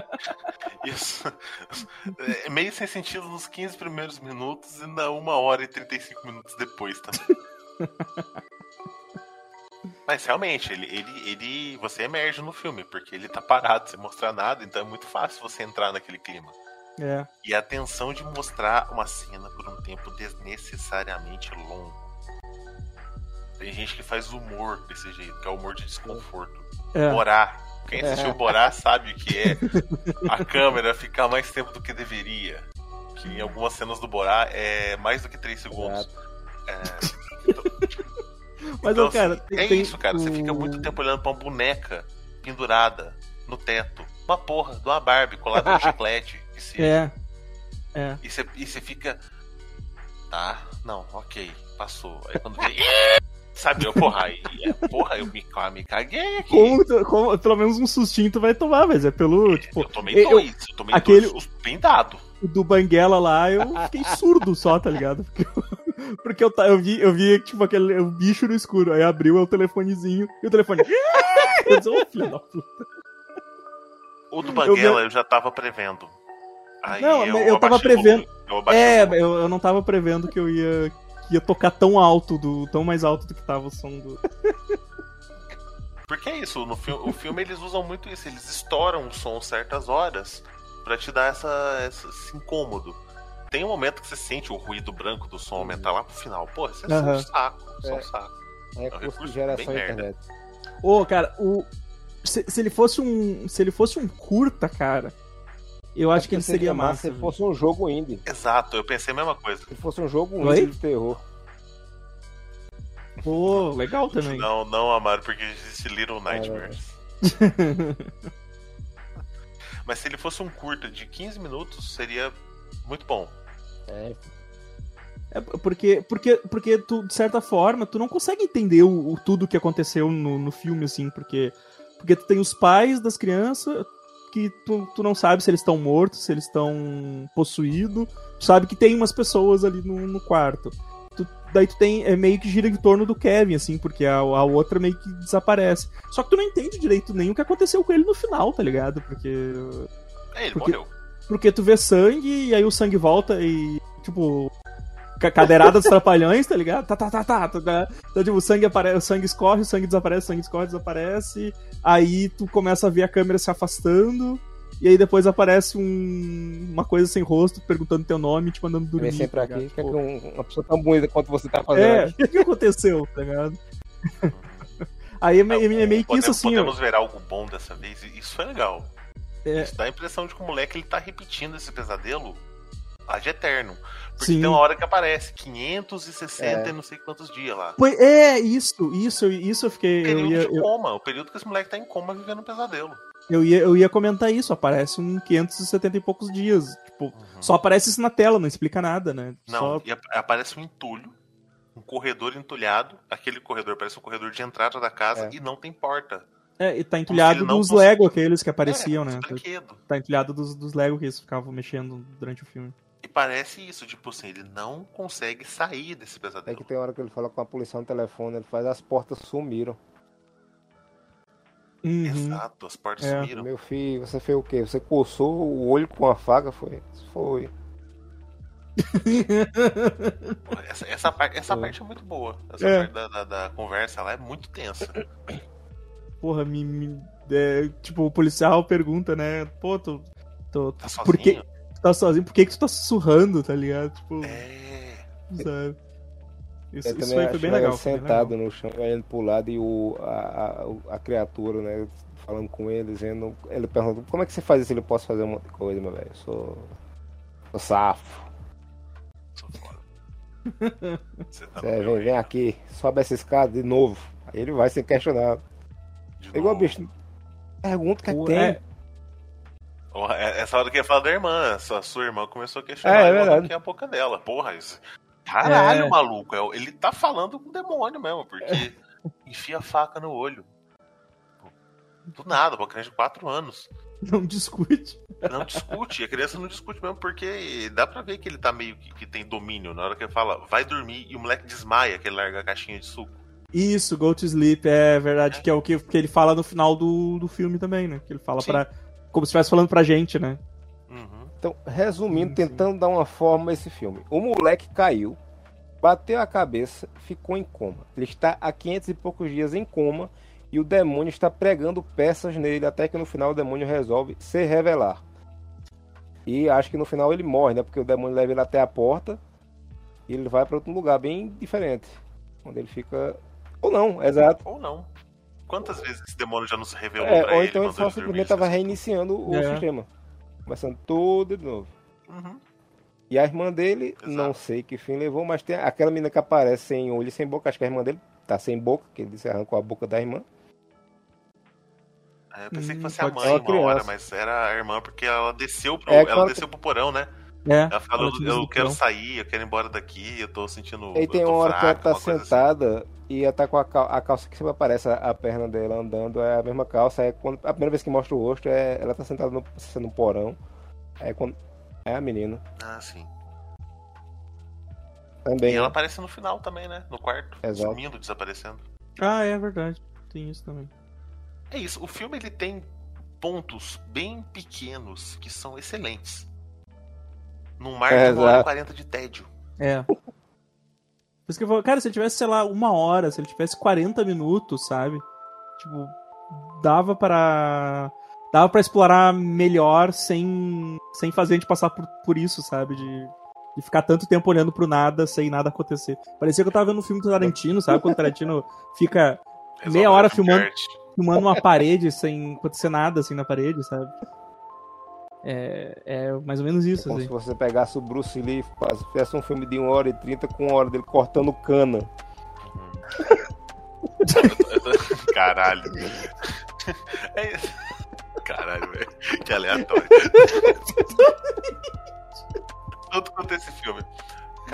Isso. É meio sem sentido nos 15 primeiros minutos e na 1 hora e 35 minutos depois também. Mas realmente, ele, ele, ele. Você emerge no filme, porque ele tá parado sem mostrar nada, então é muito fácil você entrar naquele clima. É. E a tensão de mostrar uma cena por um tempo desnecessariamente longo. Tem gente que faz humor desse jeito, que é o humor de desconforto. É. Borá. Quem assistiu Borá sabe o que é a câmera ficar mais tempo do que deveria. Que em algumas cenas do Borá é mais do que 3 segundos. É, Mas, então, cara, assim, tem- é tem isso, cara. Você fica muito tempo olhando pra uma boneca pendurada no teto. Uma porra, de uma Barbie colada no chiclete. É. É. E você, e você fica. Tá, não, ok, passou. Aí quando vem. Sabe, eu, porra, aí, é, porra, eu me, me caguei aqui. Como, como- pelo menos um sustinho tu vai tomar, mas é pelo, tipo, eu tomei eu- dois, eu tomei aquele- dois bem dado. o do Banguela lá, eu fiquei surdo só, tá ligado? Porque eu, porque eu, eu vi, eu vi, tipo, aquele o bicho no escuro. Aí abriu é o telefonezinho e o telefone. Eu disse, ô filho da puta. O do Banguela eu, já tava prevendo. Aí Não, eu, eu tava prevendo- Eu É, eu, eu não tava prevendo que eu ia, que ia tocar tão alto, do, tão mais alto do que tava o som do. Porque é isso, no filme, o filme eles usam muito isso, eles estouram o som certas horas pra te dar essa, essa- esse incômodo. Tem um momento que você sente o ruído branco do som aumentar lá pro final. Pô, isso é só Aham. um saco, só um É. saco. É um curso recurso de geração bem merda. internet. Ô, cara, o. Se, se ele fosse um. Se ele fosse um curta, cara, eu acho que ele seria massa. Se fosse um jogo indie. Exato, eu pensei a mesma coisa. Se fosse um jogo Oi? indie de terror. Pô, legal também. Não, não, Amaro, porque existe Little Nightmares. Mas se ele fosse um curta de 15 minutos, seria muito bom. É. É porque, porque, porque tu, de certa forma, tu não consegue entender o, o tudo que aconteceu no, no filme, assim, porque, porque tu tem os pais das crianças que tu, tu não sabe se eles estão mortos, se eles estão possuídos, tu sabe que tem umas pessoas ali no, no quarto. Tu, daí tu tem, é meio que gira em torno do Kevin, assim, porque a, a outra meio que desaparece. Só que tu não entende direito nem o que aconteceu com ele no final, tá ligado? Porque... É, ele Porque- morreu. Porque tu vê sangue e aí o sangue volta e, tipo, cadeirada dos trapalhões, tá ligado? Tá, tá, tá, tá. tá, tá. Então, tipo, o sangue, apare... o sangue escorre, o sangue desaparece, o sangue escorre, desaparece. Aí tu começa a ver a câmera se afastando. E aí depois aparece um... uma coisa sem rosto perguntando teu nome te mandando dormir. Vem sempre tá aqui. é Tipo, um- uma pessoa tão bonita quanto você tá fazendo É, o que aconteceu, tá ligado? Aí é, meio- é meio que podemos, isso assim, ó. podemos ver algo bom dessa vez. Isso é legal. É. Isso dá a impressão de que o moleque ele tá repetindo esse pesadelo ad eterno. Porque Sim. tem uma hora que aparece 560 É. e não sei quantos dias lá. Pois- É, isso, isso, isso eu fiquei. Eu Período ia, de eu, coma, o período que esse moleque tá em coma vivendo um pesadelo. eu, ia, eu ia comentar isso, aparece um 570 e poucos dias. Tipo, só aparece isso na tela, não explica nada, né? Não, Só- e ap- aparece um entulho, um corredor entulhado. Aquele corredor parece um corredor de entrada da casa É. e não tem porta. É, e tá entulhado dos Lego, aqueles que apareciam, é, né? brinquedo. Tá entulhado dos, dos Lego que eles ficavam mexendo durante o filme. E parece isso, tipo assim, ele não consegue sair desse É pesadelo. que tem hora que ele fala com a polícia no telefone, ele faz as portas sumiram. Uhum. Exato, as portas É. sumiram. Meu filho, você fez o quê? Você coçou o olho com a faca? Foi. Foi. Essa, essa, parte, essa É. parte é muito boa. Essa É. parte da, da, da conversa lá é muito tensa. Porra, me. me- é, tipo, o policial pergunta, né? Pô, tu. tu Tá sozinho? por que tu tá sozinho? Por que, que tu tá sussurrando, tá ligado? Tipo, É. sabe? Isso, Eu isso também foi bem legal. foi bem sentado legal. no chão, olhando pro lado e o, a, a, a criatura, né? Falando com ele, dizendo. Ele pergunta, como é que você faz isso? Ele posso fazer um monte de coisa, meu velho. Eu sou. Sou safo. Sou foda. Você tá meu vem, vem aqui, sobe essa escada de novo. Aí ele vai de É igual bicho. Pergunta que é que O- tem. é, é- Essa hora que ia falar da irmã. Sua, sua irmã começou a questionar É, é verdade. a boca dela. Porra, isso. Caralho, É. maluco. é- Ele tá falando com o demônio mesmo, porque enfia a faca no olho. Do nada, uma criança de 4 anos. não discute. Não discute, a criança não discute mesmo, porque dá pra ver que ele tá meio que, que tem domínio. Na hora que ele fala, vai dormir, e o moleque desmaia, que ele larga a caixinha de suco. Isso, Go to Sleep, é verdade, que é o que, que ele fala no final do, do filme também, né? Que ele fala Sim. Como se estivesse falando pra gente, né? Uhum. Então, resumindo, Sim, sim. tentando dar uma forma a esse filme. O moleque caiu, bateu a cabeça, ficou em coma. Ele está há 500 e poucos dias em coma e o demônio está pregando peças nele até que no final o demônio resolve se revelar. E acho que no final ele morre, né? Porque o demônio leva ele até a porta e ele vai para outro lugar bem diferente. Onde ele fica. Ou não, exato. Ou não. Quantas vezes esse demônio já não se revelou É, pra ou ele? então ele só simplesmente estava assim? reiniciando o É. sistema. Começando tudo de novo. Uhum. E a irmã dele, Exato. não sei que fim levou, mas tem aquela menina que aparece sem olho e sem boca. Acho que a irmã dele tá sem boca, que ele disse arrancou a boca da irmã. É, eu pensei que Hum, fosse a mãe uma hora, mas era a irmã porque ela desceu pro, É, ela claro que- desceu pro porão, né? É. Ela te eu disse quero então. sair, eu quero ir embora daqui, eu tô sentindo. E eu tem uma hora que ela tá assim. sentada e ela tá com a, cal- a calça que sempre aparece a, a perna dela andando, é a mesma calça. É quando, a primeira vez que mostra o rosto, é, ela tá sentada no, no porão. É quando. É a menina. Ah, sim. Também. E ela aparece no final também, né? No quarto, Exato. sumindo, desaparecendo. Ah, é verdade. Tem isso também. É isso, o filme ele tem pontos bem pequenos que são excelentes. Num mar É, de uma hora e exato. 40 de tédio. É. Por isso que eu falo, cara, se ele tivesse, sei lá, uma hora, se ele tivesse 40 minutos, sabe? Tipo, dava para Dava pra explorar melhor sem, sem fazer a gente passar por, por isso, sabe? De, de ficar tanto tempo olhando pro nada sem nada acontecer. Parecia que eu tava vendo um filme do Tarantino, sabe? Quando o Tarantino fica Meia hora filmando. filmando uma parede sem acontecer nada assim na parede, sabe? É, é mais ou menos isso, Como assim. se você pegasse o Bruce Lee e faz- fizesse um filme de 1 hora e 30 com uma hora dele cortando cana. Caralho. É isso. Caralho, velho. Que aleatório. Tanto quanto esse filme.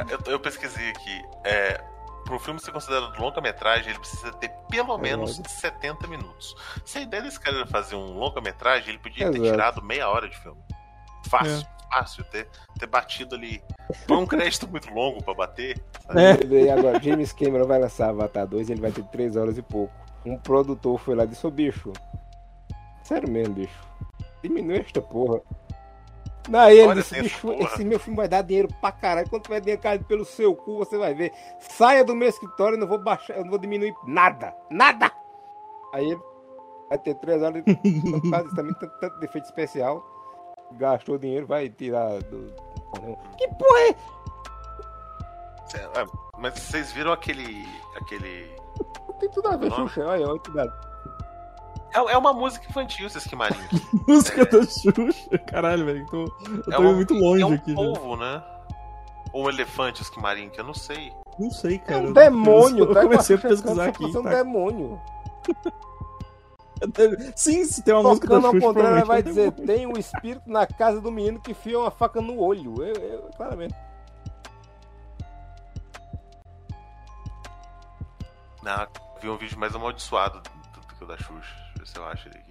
Eu, eu pesquisei aqui. É, para o filme ser considerado longa-metragem, ele precisa ter pelo menos 70 minutos. Se a ideia desse cara era fazer um longa-metragem, ele podia ter Exato. tirado meia hora de filme. Fácil, fácil. Ter, ter batido ali. Foi um crédito muito longo pra bater. É. E agora, James Cameron vai lançar Avatar 2 ele vai ter 3 horas e pouco. Um produtor foi lá e disse, ô bicho. Sério mesmo, bicho. Diminui esta porra. Daí ele Olha, disse, tem essa bicho, porra. esse meu filme vai dar dinheiro pra caralho. Quando tiver dinheiro pelo seu cu, você vai ver. Saia do meu escritório, eu não vou baixar, eu não vou diminuir nada. Nada! Aí ele vai ter 3 horas e por causa também, tanto, tanto defeito especial. Gastou dinheiro, vai tirar do. Que porra é? É, Mas vocês viram aquele. aquele. Não tem tudo a ver. Xuxa. Olha, olha, cuidado. É, é uma música infantil, esse Esquimarim. Música da Xuxa. Caralho, velho. Tô, eu tô É uma- muito longe é um aqui. já. polvo, né? Ou um elefante Esquimarim, que eu não sei. Não sei, É cara. um demônio, Eu tá? comecei a Xuxa pesquisar aqui. fosse um tá? demônio. Sim, se tem uma música da Tocando ao Xuxa, contrário, ela vai dizer: tem um espírito na casa do menino que fia uma faca no olho. Eu, eu, claramente. Não, vi um vídeo mais amaldiçoado do, do que o da Xuxa. Ver se eu acho ele aqui.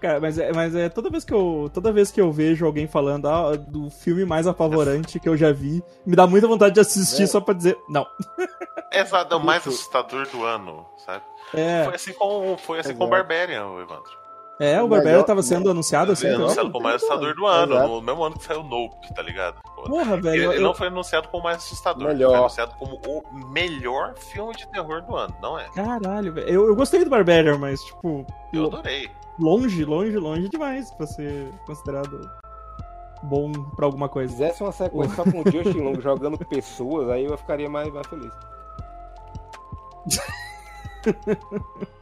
Cara, mas é, mas é toda vez que eu toda vez que eu vejo alguém falando ah, do filme mais apavorante que eu já vi, me dá muita vontade de assistir É. só pra dizer não. É exato, é o mais assustador do ano, sabe? É, Foi assim com, foi assim com o Exato. Barbarian, o Evandro. É o o Barbero melhor- tava sendo anunciado assim, Ele anunciado como o mais assustador do ano, Exato. no mesmo ano que saiu Nope, tá ligado? Porra, velho. ele eu- não foi anunciado como o mais assustador, Melhor. foi anunciado como o melhor filme de terror do ano, não é? Caralho, velho. Eu, eu gostei do Barbarian, mas, tipo, Eu adorei. longe, longe, longe demais pra ser considerado bom pra alguma Se coisa. fizesse uma sequência só com o Justin Long jogando pessoas, aí eu ficaria mais, mais feliz.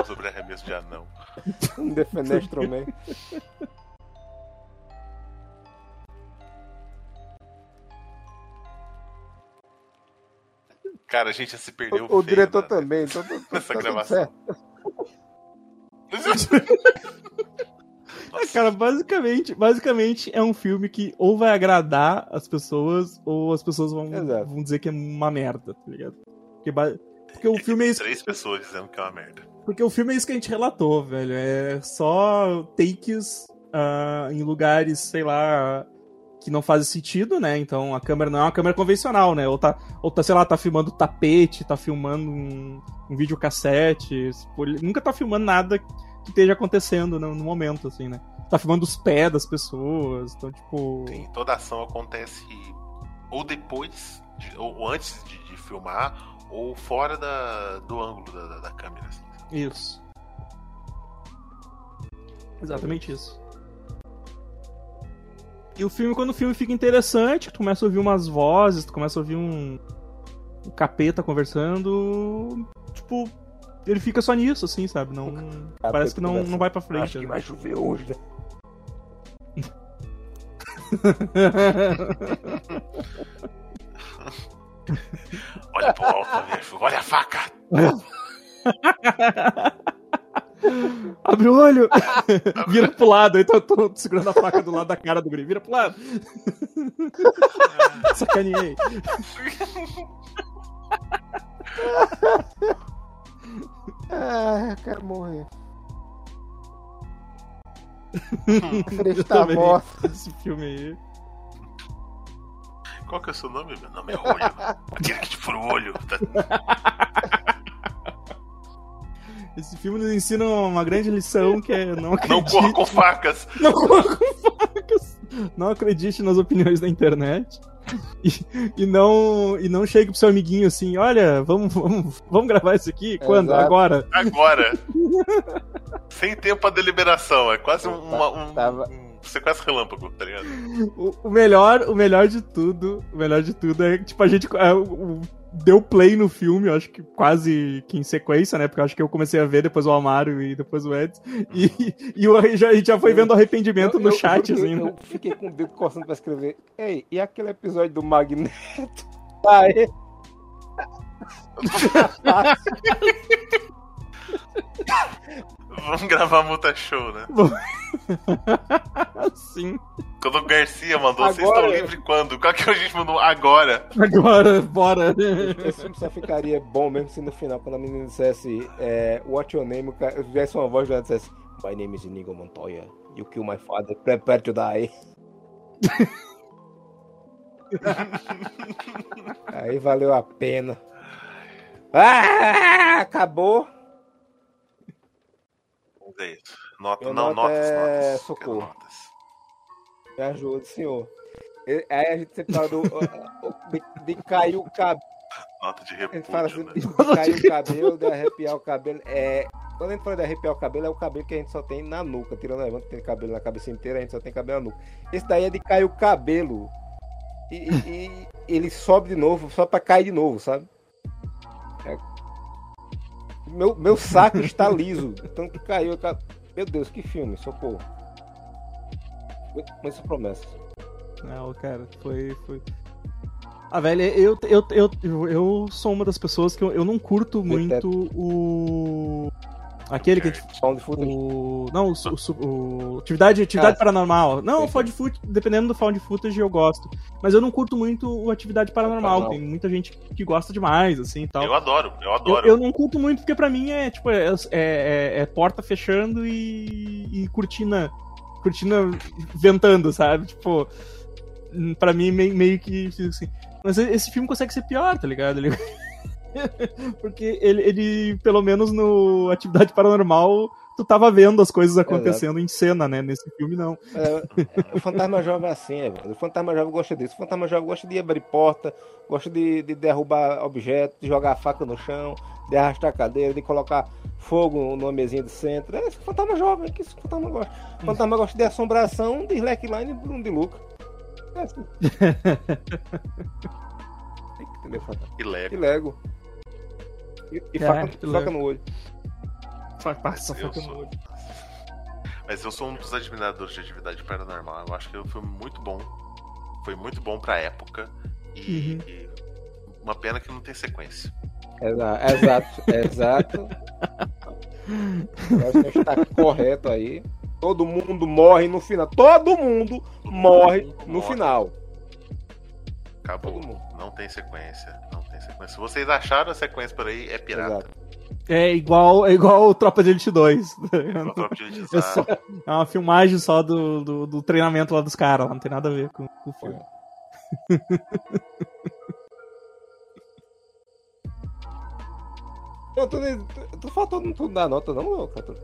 Um sobre arremesso de anão. Um Defenestro Man. Cara, a gente já se perdeu O, o feio diretor na- também. Então, tá- tá Nessa tudo gravação. É, cara, basicamente, basicamente é um filme que ou vai agradar as pessoas, ou as pessoas vão, Exato. vão dizer que é uma merda, tá ligado? Porque, porque o filme é isso. Três pessoas dizendo que é uma merda. Porque o filme é isso que a gente relatou, velho. É só takes ah, em lugares, sei lá, que não fazem sentido, né? Então a câmera não é uma câmera convencional, né? Ou tá, ou tá sei lá, tá filmando tapete, tá filmando um, um videocassete. tipo, nunca tá filmando nada que esteja acontecendo no, no momento, assim, né? Tá filmando os pés das pessoas. Então, tipo. Sim, toda ação acontece ou depois, de- ou antes de, de filmar, ou fora da, do ângulo da, da- da câmera. Assim. Isso. Exatamente isso. E o filme, quando o filme fica interessante, tu começa a ouvir umas vozes, tu começa a ouvir um, um capeta conversando, tipo, ele fica só nisso, assim, sabe? Não, parece que não, não vai pra frente. Acho que né? vai chover hoje, né? Olha pro alto, bicho, olha a faca! Abre o olho! Vira pro lado, aí tô, tô segurando a faca do lado da cara do guri. Vira pro lado! Sacaneei. Ah, eu quero morrer. Eu tá também. morto. Esse filme aí. Qual que é o seu nome? Meu nome é Olho. Aquele que te fura o olho. Tá- Esse filme nos ensina uma grande lição que é não Não acredite, corra com facas. não corra com facas. Não acredite nas opiniões da internet. E, e não e não chegue pro seu amiguinho assim, olha, vamos, vamos, vamos gravar isso aqui? Quando? Exato. Agora. Agora. Sem tempo pra deliberação. É quase um, uma- um, Tava- um sequestro relâmpago, tá ligado? O, o melhor, o melhor de tudo, o melhor de tudo é que, tipo, a gente é, o- deu play no filme, eu acho que quase que em sequência, né? Porque eu acho que eu comecei a ver depois o Amaro e depois o Eds. E, e o- já, a gente já foi vendo arrependimento Eu- no eu chat, que assim, né? Eu fiquei com o dedo coçando pra escrever. Ei, e aquele episódio do Magneto? Aí. Vamos gravar multa show, né? Sim. Quando o Garcia mandou, vocês Agora- estão livres quando? Qual que a gente mandou agora? Agora, bora. Esse filme só ficaria bom mesmo se no final, quando a menina dissesse é, What your name, cara- tivesse uma voz e ela dissesse My name is Inigo Montoya. You kill my father, prepare to die. Aí valeu a pena. Ah, acabou. Ver isso. Nota, Meu não, nota notas, é notas. socorro. Notas. Me ajuda, senhor. Aí a gente sempre fala do, de, cair o cabelo. Nota de A gente fala assim, repúdio, de né? cair o cabelo, de arrepiar o cabelo. É, quando a gente fala de arrepiar o cabelo, é o cabelo que a gente só tem na nuca. Tirando o Evandro, que tem cabelo na cabeça inteira, a gente só tem cabelo na nuca. Esse daí é de cair o cabelo. E, e- e ele sobe de novo, só pra cair de novo, sabe? É. Meu, meu saco está liso. Tanto que caiu. eu ca- Meu Deus, que filme, socorro. Muito- Muitas promessas. Não, cara, foi. foi... Ah, velho, eu, eu, eu, eu, eu sou uma das pessoas que eu, eu não curto muito o. Aquele que a gente Found footage. O... Não, o, o, o- Atividade, atividade Ah, paranormal. Não, o found footage, dependendo do found footage, eu gosto. Mas eu não curto muito o atividade paranormal. Tem muita gente que gosta demais, assim e tal. Eu adoro, eu Eu, adoro. eu não curto muito, porque pra mim é tipo, é, é- é- é porta fechando e, e cortina. Cortina ventando, sabe? Tipo, pra mim meio, meio que assim. Mas esse filme consegue ser pior, tá ligado? Ele- porque ele, ele, pelo menos no Atividade Paranormal, tu tava vendo as coisas acontecendo em cena, né? Nesse filme, não. É, o fantasma jovem é assim, é, velho. O fantasma jovem gosta disso. O fantasma jovem gosta de abrir porta, gosta de, de derrubar objetos, de jogar a faca no chão, de arrastar a cadeira, de colocar fogo numa mesinha de centro. É esse fantasma jovem, que esse fantasma gosta. O fantasma gosta de assombração, de slackline e de Bruno de Luca. É assim. Tem que entender, fantasma. E leve. E Lego. E, e É, faca, faca no olho. Passa Eu sou. Mas eu sou um dos admiradores de atividade paranormal. Eu acho que foi muito bom. Foi muito bom pra época. E, Uhum. e uma pena que não tem sequência. Exa- Exato, exato. Eu acho que a gente tá correto aí. Todo mundo morre no final. Todo mundo morre mundo no morre. final. Acabou. Todo mundo. Não tem sequência. Não tem sequência. Se vocês acharam a sequência por aí, é pirata. Exato. É igual, é igual o Tropa de Elite 2. tá ligado? Não tô pedindo É, só- é uma filmagem só do, do, do treinamento lá dos caras, não tem nada a ver com, com o filme. Não, tu, tu, tu faltou não tu dar nota, não, meu Cato?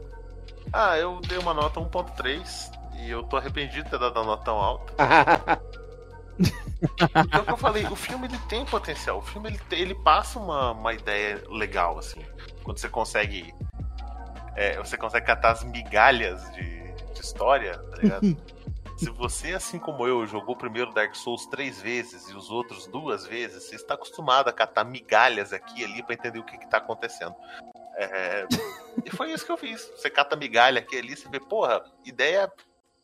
Ah, eu dei uma nota 1.3 e eu tô arrependido de ter dado a nota tão alta. Porque é o que eu falei, o filme ele tem potencial. O filme ele, ele passa uma, uma ideia legal, assim. Quando você consegue. é, você consegue catar as migalhas de, de história, tá ligado? Se você, assim como eu, jogou o primeiro Dark Souls três vezes e os outros duas vezes, você está acostumado a catar migalhas aqui e ali pra entender o que, que tá acontecendo. É, e foi isso que eu fiz. Você cata migalha aqui e ali, você vê, porra, ideia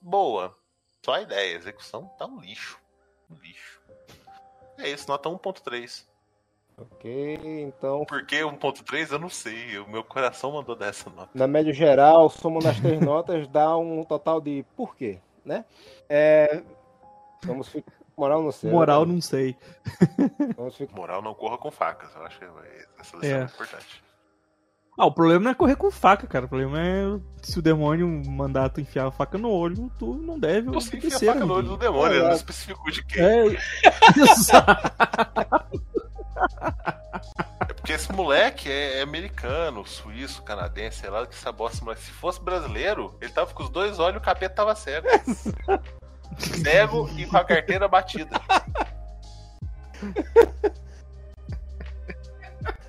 boa. Só a ideia, a execução tá um lixo. Lixo. É isso, nota 1.3. ok, então. Por que 1.3? Eu não sei. O meu coração mandou dessa nota. Na média geral, soma das três notas, dá um total de por quê, né? É. Vamos ficar. Moral não sei. Moral, né? não sei. Vamos ficar. Moral não corra com facas. Eu acho que essa lição é, É. importante. Ah, o problema não é correr com faca, cara. O problema é se o demônio mandar tu enfiar a faca no olho, tu não deve Você enfia a faca no olho do demônio, ele não É. especificou de quem. É. É porque esse moleque é, é americano, suíço, canadense, sei lá o que essa bosta. Mas se fosse brasileiro, ele tava com os dois olhos, o capeta tava cego. cego e com a carteira batida.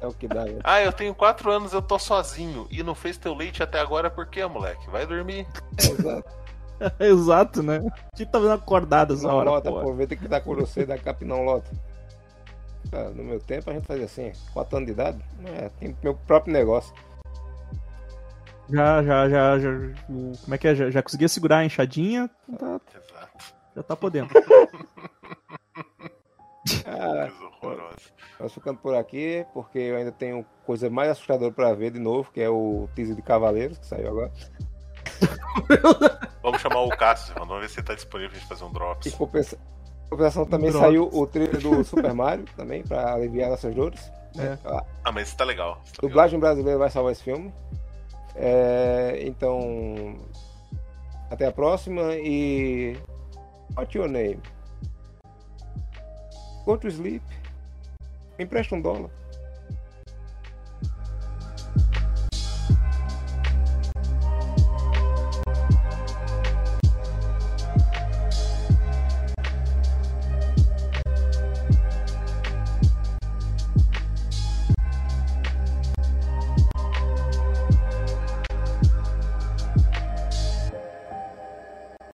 É o que dá, né? Ah, eu tenho quatro anos, eu tô sozinho. E não fez teu leite até agora, por quê, moleque? Vai dormir. Exato. exato, né? A gente tá vendo acordado essa Não hora. lota, pô. pô, vê tem que dar com você da cap não lota. Ah, no meu tempo a gente fazia assim, 4 anos de idade, é, tem meu próprio negócio. Já, já, já, já. Como é que é? Já, já conseguia segurar a enxadinha, tá- Exato. já tá podendo. Ah, Coisa horrorosa. beleza. Nós ficando por aqui, porque eu ainda tenho coisa mais assustadora pra ver de novo, que é o teaser de Cavaleiros, que saiu agora. Vamos chamar o Cássio, mano. Vamos ver se ele tá disponível pra gente fazer um drops. em compensação também Drops. saiu o trailer do Super Mario, também, pra aliviar nossas dores. É. A Ah, mas isso tá legal. Isso tá legal. dublagem brasileira vai salvar esse filme. É, então, até a próxima e. What's your name? Go to sleep. Empresta um dólar.